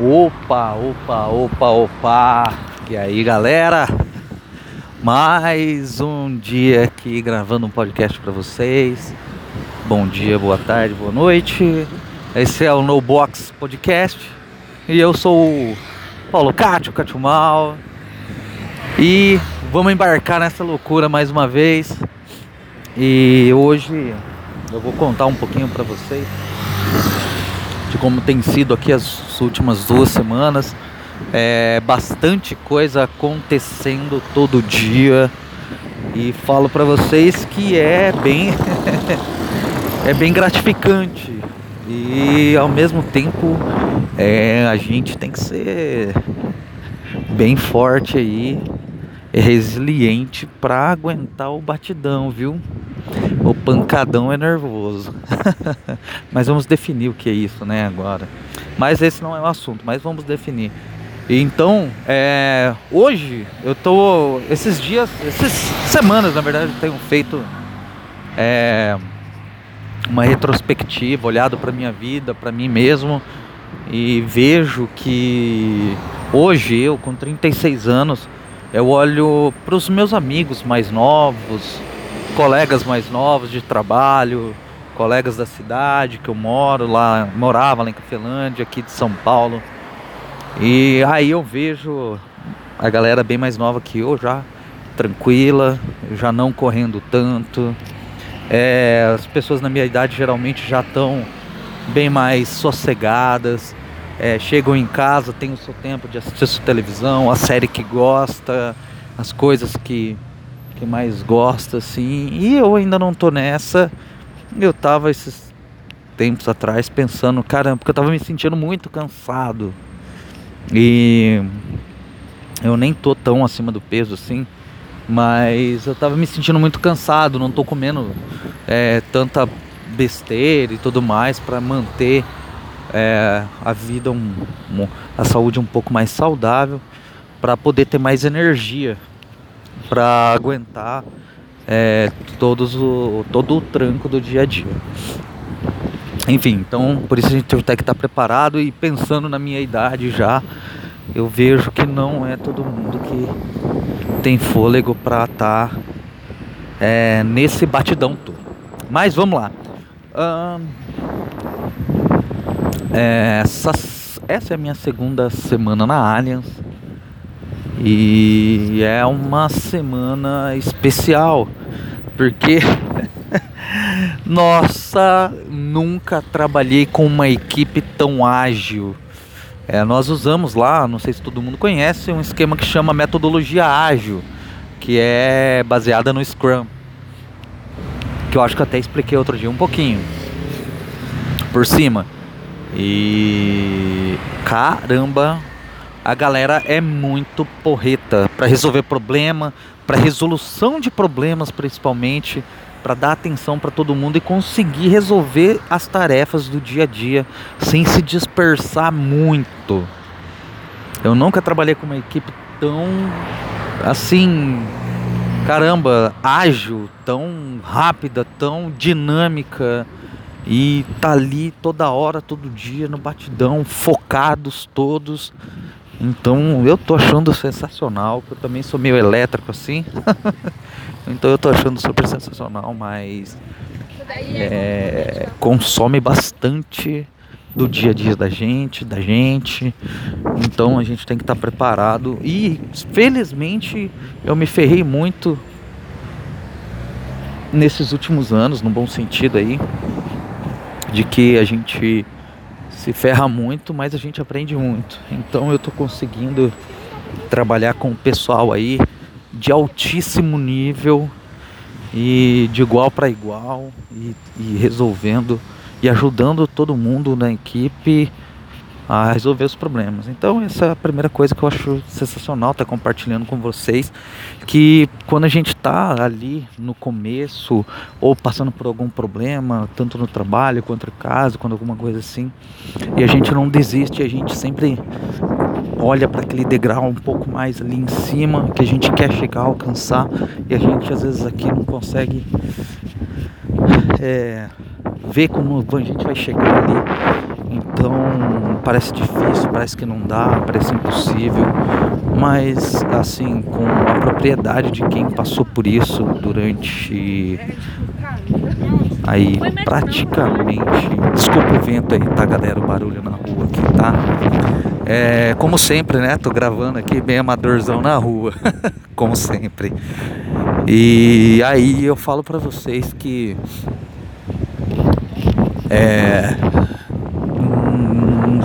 Opa, opa, opa, opa. E aí, galera? Mais um dia aqui gravando um podcast para vocês. Bom dia, boa tarde, boa noite. Esse é o No Box Podcast. E eu sou o Paulo Cátio, Cátio Mal. E vamos embarcar nessa loucura mais uma vez. E hoje eu vou contar um pouquinho para vocês de como tem sido aqui as últimas duas semanas. É bastante coisa acontecendo todo dia e falo para vocês que é bem é bem gratificante e ao mesmo tempo é, a gente tem que ser bem forte aí, resiliente para aguentar o batidão, viu? O pancadão é nervoso. mas vamos definir o que é isso, né, agora. Mas esse não é o assunto, mas vamos definir. Então, é, hoje eu tô. Esses dias, essas semanas, na verdade, eu tenho feito é, uma retrospectiva, olhado para minha vida, para mim mesmo, e vejo que hoje eu, com 36 anos, eu olho para os meus amigos mais novos, colegas mais novos de trabalho, colegas da cidade que eu moro lá, morava lá em Cafelândia, aqui de São Paulo. E aí eu vejo a galera bem mais nova que eu já, tranquila, já não correndo tanto. É, as pessoas na minha idade geralmente já estão bem mais sossegadas. É, chegam em casa, tem o seu tempo de assistir sua televisão, a série que gosta, as coisas que que mais gosta, assim. E eu ainda não tô nessa. Eu tava esses tempos atrás pensando, caramba, porque eu tava me sentindo muito cansado. E eu nem tô tão acima do peso assim, mas eu tava me sentindo muito cansado, não tô comendo é, tanta besteira e tudo mais para manter é, a vida, um, a saúde um pouco mais saudável, para poder ter mais energia para aguentar é, todos o, todo o tranco do dia a dia. Enfim, então por isso a gente tem que estar preparado e pensando na minha idade já, eu vejo que não é todo mundo que tem fôlego para estar tá, é, nesse batidão todo. Mas vamos lá. é, essa, essa é a minha segunda semana na Allianz. E é uma semana especial, porque nossa, nunca trabalhei com uma equipe tão ágil. É, nós usamos lá, não sei se todo mundo conhece, um esquema que chama metodologia ágil, que é baseada no Scrum. Que eu acho que até expliquei outro dia um pouquinho por cima. E caramba, a galera é muito porreta para resolver problema, para resolução de problemas principalmente, para dar atenção para todo mundo e conseguir resolver as tarefas do dia a dia sem se dispersar muito. Eu nunca trabalhei com uma equipe tão assim, caramba, ágil, tão rápida, tão dinâmica e tá ali toda hora, todo dia no batidão, focados todos então eu tô achando sensacional, porque eu também sou meio elétrico assim. então eu tô achando super sensacional, mas é, consome bastante do dia a dia da gente, da gente. Então a gente tem que estar tá preparado. E felizmente eu me ferrei muito nesses últimos anos, no bom sentido aí, de que a gente se ferra muito, mas a gente aprende muito. Então eu estou conseguindo trabalhar com o pessoal aí de altíssimo nível e de igual para igual e, e resolvendo e ajudando todo mundo na equipe a resolver os problemas. Então essa é a primeira coisa que eu acho sensacional estar tá compartilhando com vocês, que quando a gente está ali no começo ou passando por algum problema, tanto no trabalho quanto em casa, quando alguma coisa assim, e a gente não desiste, a gente sempre olha para aquele degrau um pouco mais ali em cima que a gente quer chegar alcançar e a gente às vezes aqui não consegue é, ver como a gente vai chegar ali Então parece difícil, parece que não dá, parece impossível, mas assim, com a propriedade de quem passou por isso durante aí praticamente. Desculpa o vento aí, tá galera? O barulho na rua aqui, tá? É, como sempre, né? Tô gravando aqui bem amadorzão na rua, como sempre. E aí eu falo para vocês que é,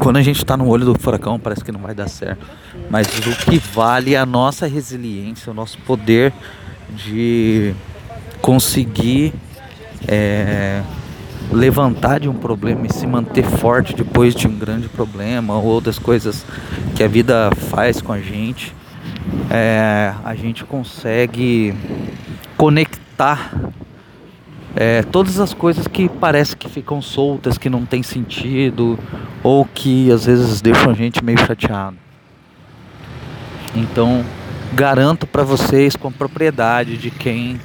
quando a gente tá no olho do furacão parece que não vai dar certo. Mas o que vale é a nossa resiliência, o nosso poder de conseguir é, levantar de um problema e se manter forte depois de um grande problema ou das coisas que a vida faz com a gente, é, a gente consegue conectar é, todas as coisas que parece que ficam soltas, que não tem sentido ou que às vezes deixam a gente meio chateado. Então, garanto para vocês com propriedade de quem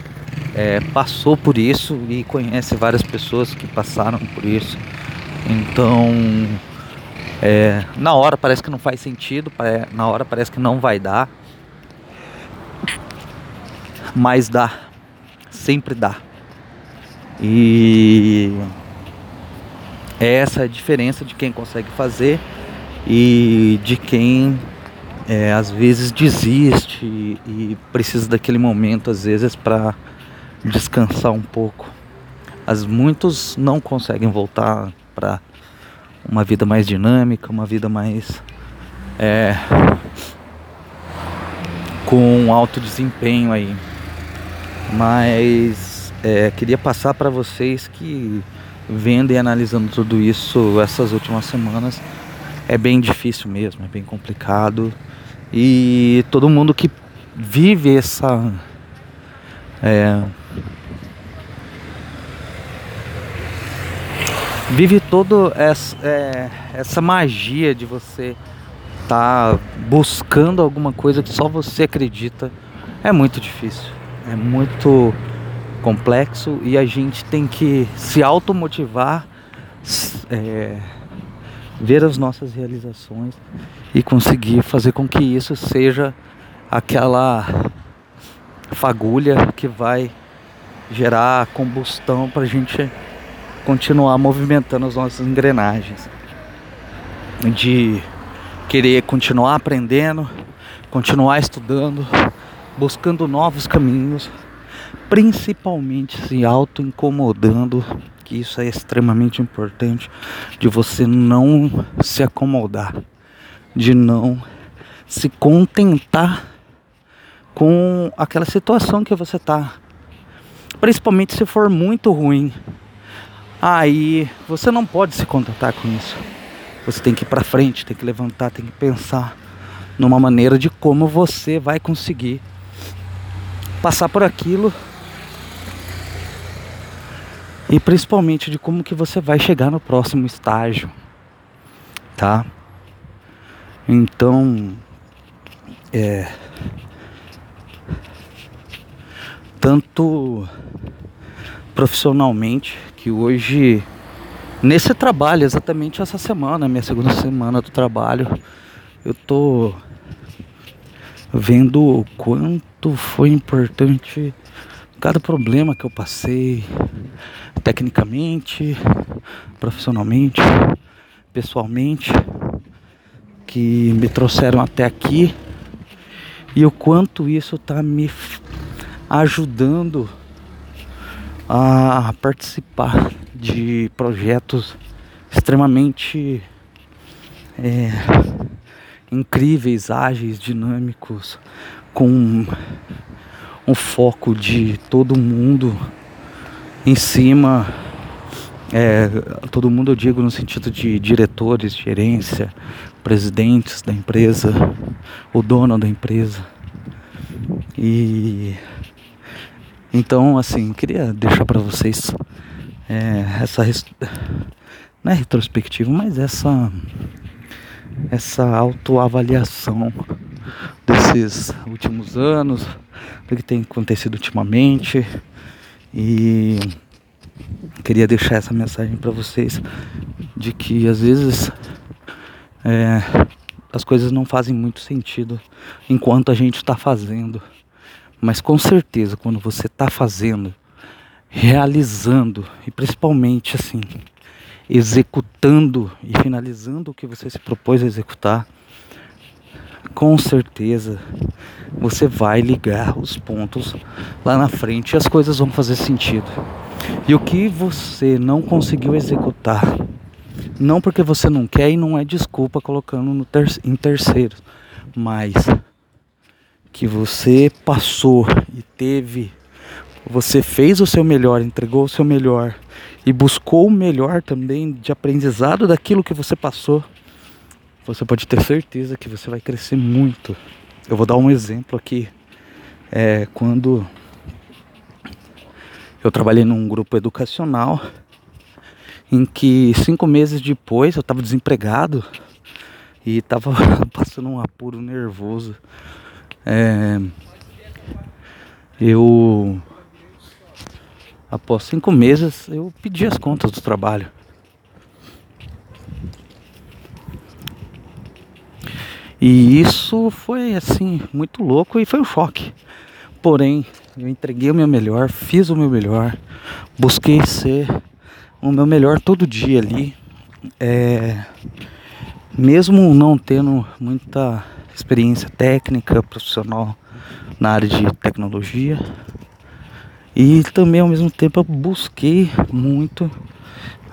é, passou por isso e conhece várias pessoas que passaram por isso. Então, é, na hora parece que não faz sentido, na hora parece que não vai dar, mas dá, sempre dá. E essa é a diferença de quem consegue fazer e de quem é, às vezes desiste e precisa daquele momento às vezes para descansar um pouco. As muitos não conseguem voltar para uma vida mais dinâmica, uma vida mais é, com alto desempenho aí. Mas é, queria passar para vocês que vendo e analisando tudo isso essas últimas semanas é bem difícil mesmo, é bem complicado e todo mundo que vive essa é, vive toda essa, é, essa magia de você estar tá buscando alguma coisa que só você acredita. É muito difícil, é muito complexo e a gente tem que se automotivar, é, ver as nossas realizações e conseguir fazer com que isso seja aquela fagulha que vai gerar combustão para a gente continuar movimentando as nossas engrenagens. De querer continuar aprendendo, continuar estudando, buscando novos caminhos, principalmente se auto-incomodando, que isso é extremamente importante, de você não se acomodar, de não se contentar com aquela situação que você está. Principalmente se for muito ruim. Aí você não pode se contentar com isso. Você tem que ir para frente, tem que levantar, tem que pensar numa maneira de como você vai conseguir passar por aquilo e principalmente de como que você vai chegar no próximo estágio, tá? Então, é tanto profissionalmente que hoje nesse trabalho exatamente essa semana, minha segunda semana do trabalho, eu tô vendo o quanto foi importante cada problema que eu passei tecnicamente, profissionalmente, pessoalmente, que me trouxeram até aqui e o quanto isso tá me ajudando a participar de projetos extremamente é, incríveis, ágeis, dinâmicos, com um foco de todo mundo em cima. É, todo mundo eu digo no sentido de diretores, gerência, presidentes da empresa, o dono da empresa. E então, assim, queria deixar para vocês é, essa não é retrospectiva, mas essa essa autoavaliação últimos anos, do que tem acontecido ultimamente e queria deixar essa mensagem para vocês de que às vezes é, as coisas não fazem muito sentido enquanto a gente está fazendo. Mas com certeza, quando você está fazendo, realizando e principalmente assim, executando e finalizando o que você se propôs a executar, com certeza você vai ligar os pontos lá na frente e as coisas vão fazer sentido. E o que você não conseguiu executar, não porque você não quer e não é desculpa colocando no ter em terceiros, mas que você passou e teve, você fez o seu melhor, entregou o seu melhor e buscou o melhor também de aprendizado daquilo que você passou, você pode ter certeza que você vai crescer muito. Eu vou dar um exemplo aqui. É, quando eu trabalhei num grupo educacional em que cinco meses depois eu estava desempregado e estava passando um apuro nervoso. É, eu após cinco meses eu pedi as contas do trabalho. E isso foi assim muito louco e foi um choque. Porém, eu entreguei o meu melhor, fiz o meu melhor, busquei ser o meu melhor todo dia ali. É, mesmo não tendo muita experiência técnica, profissional na área de tecnologia. E também ao mesmo tempo eu busquei muito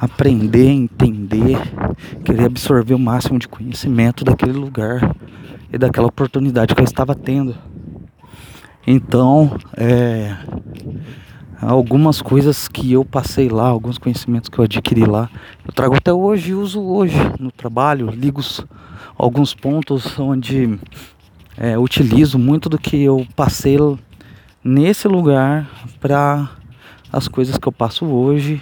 aprender, entender, querer absorver o máximo de conhecimento daquele lugar e daquela oportunidade que eu estava tendo. Então, é, algumas coisas que eu passei lá, alguns conhecimentos que eu adquiri lá, eu trago até hoje e uso hoje no trabalho, ligo alguns pontos onde é, utilizo muito do que eu passei nesse lugar para as coisas que eu passo hoje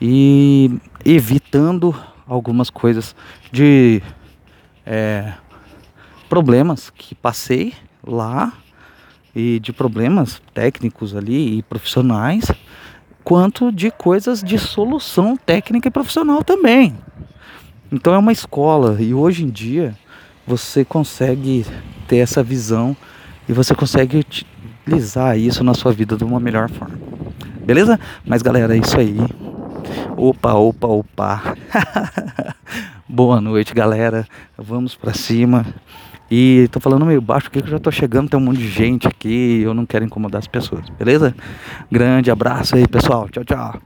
e evitando algumas coisas de é, problemas que passei lá e de problemas técnicos ali e profissionais, quanto de coisas de solução técnica e profissional também. Então é uma escola e hoje em dia você consegue ter essa visão e você consegue utilizar isso na sua vida de uma melhor forma. Beleza? Mas galera, é isso aí. Opa, opa, opa. Boa noite, galera. Vamos para cima. E tô falando meio baixo porque eu já tô chegando, tem um monte de gente aqui eu não quero incomodar as pessoas, beleza? Grande abraço aí, pessoal. Tchau, tchau.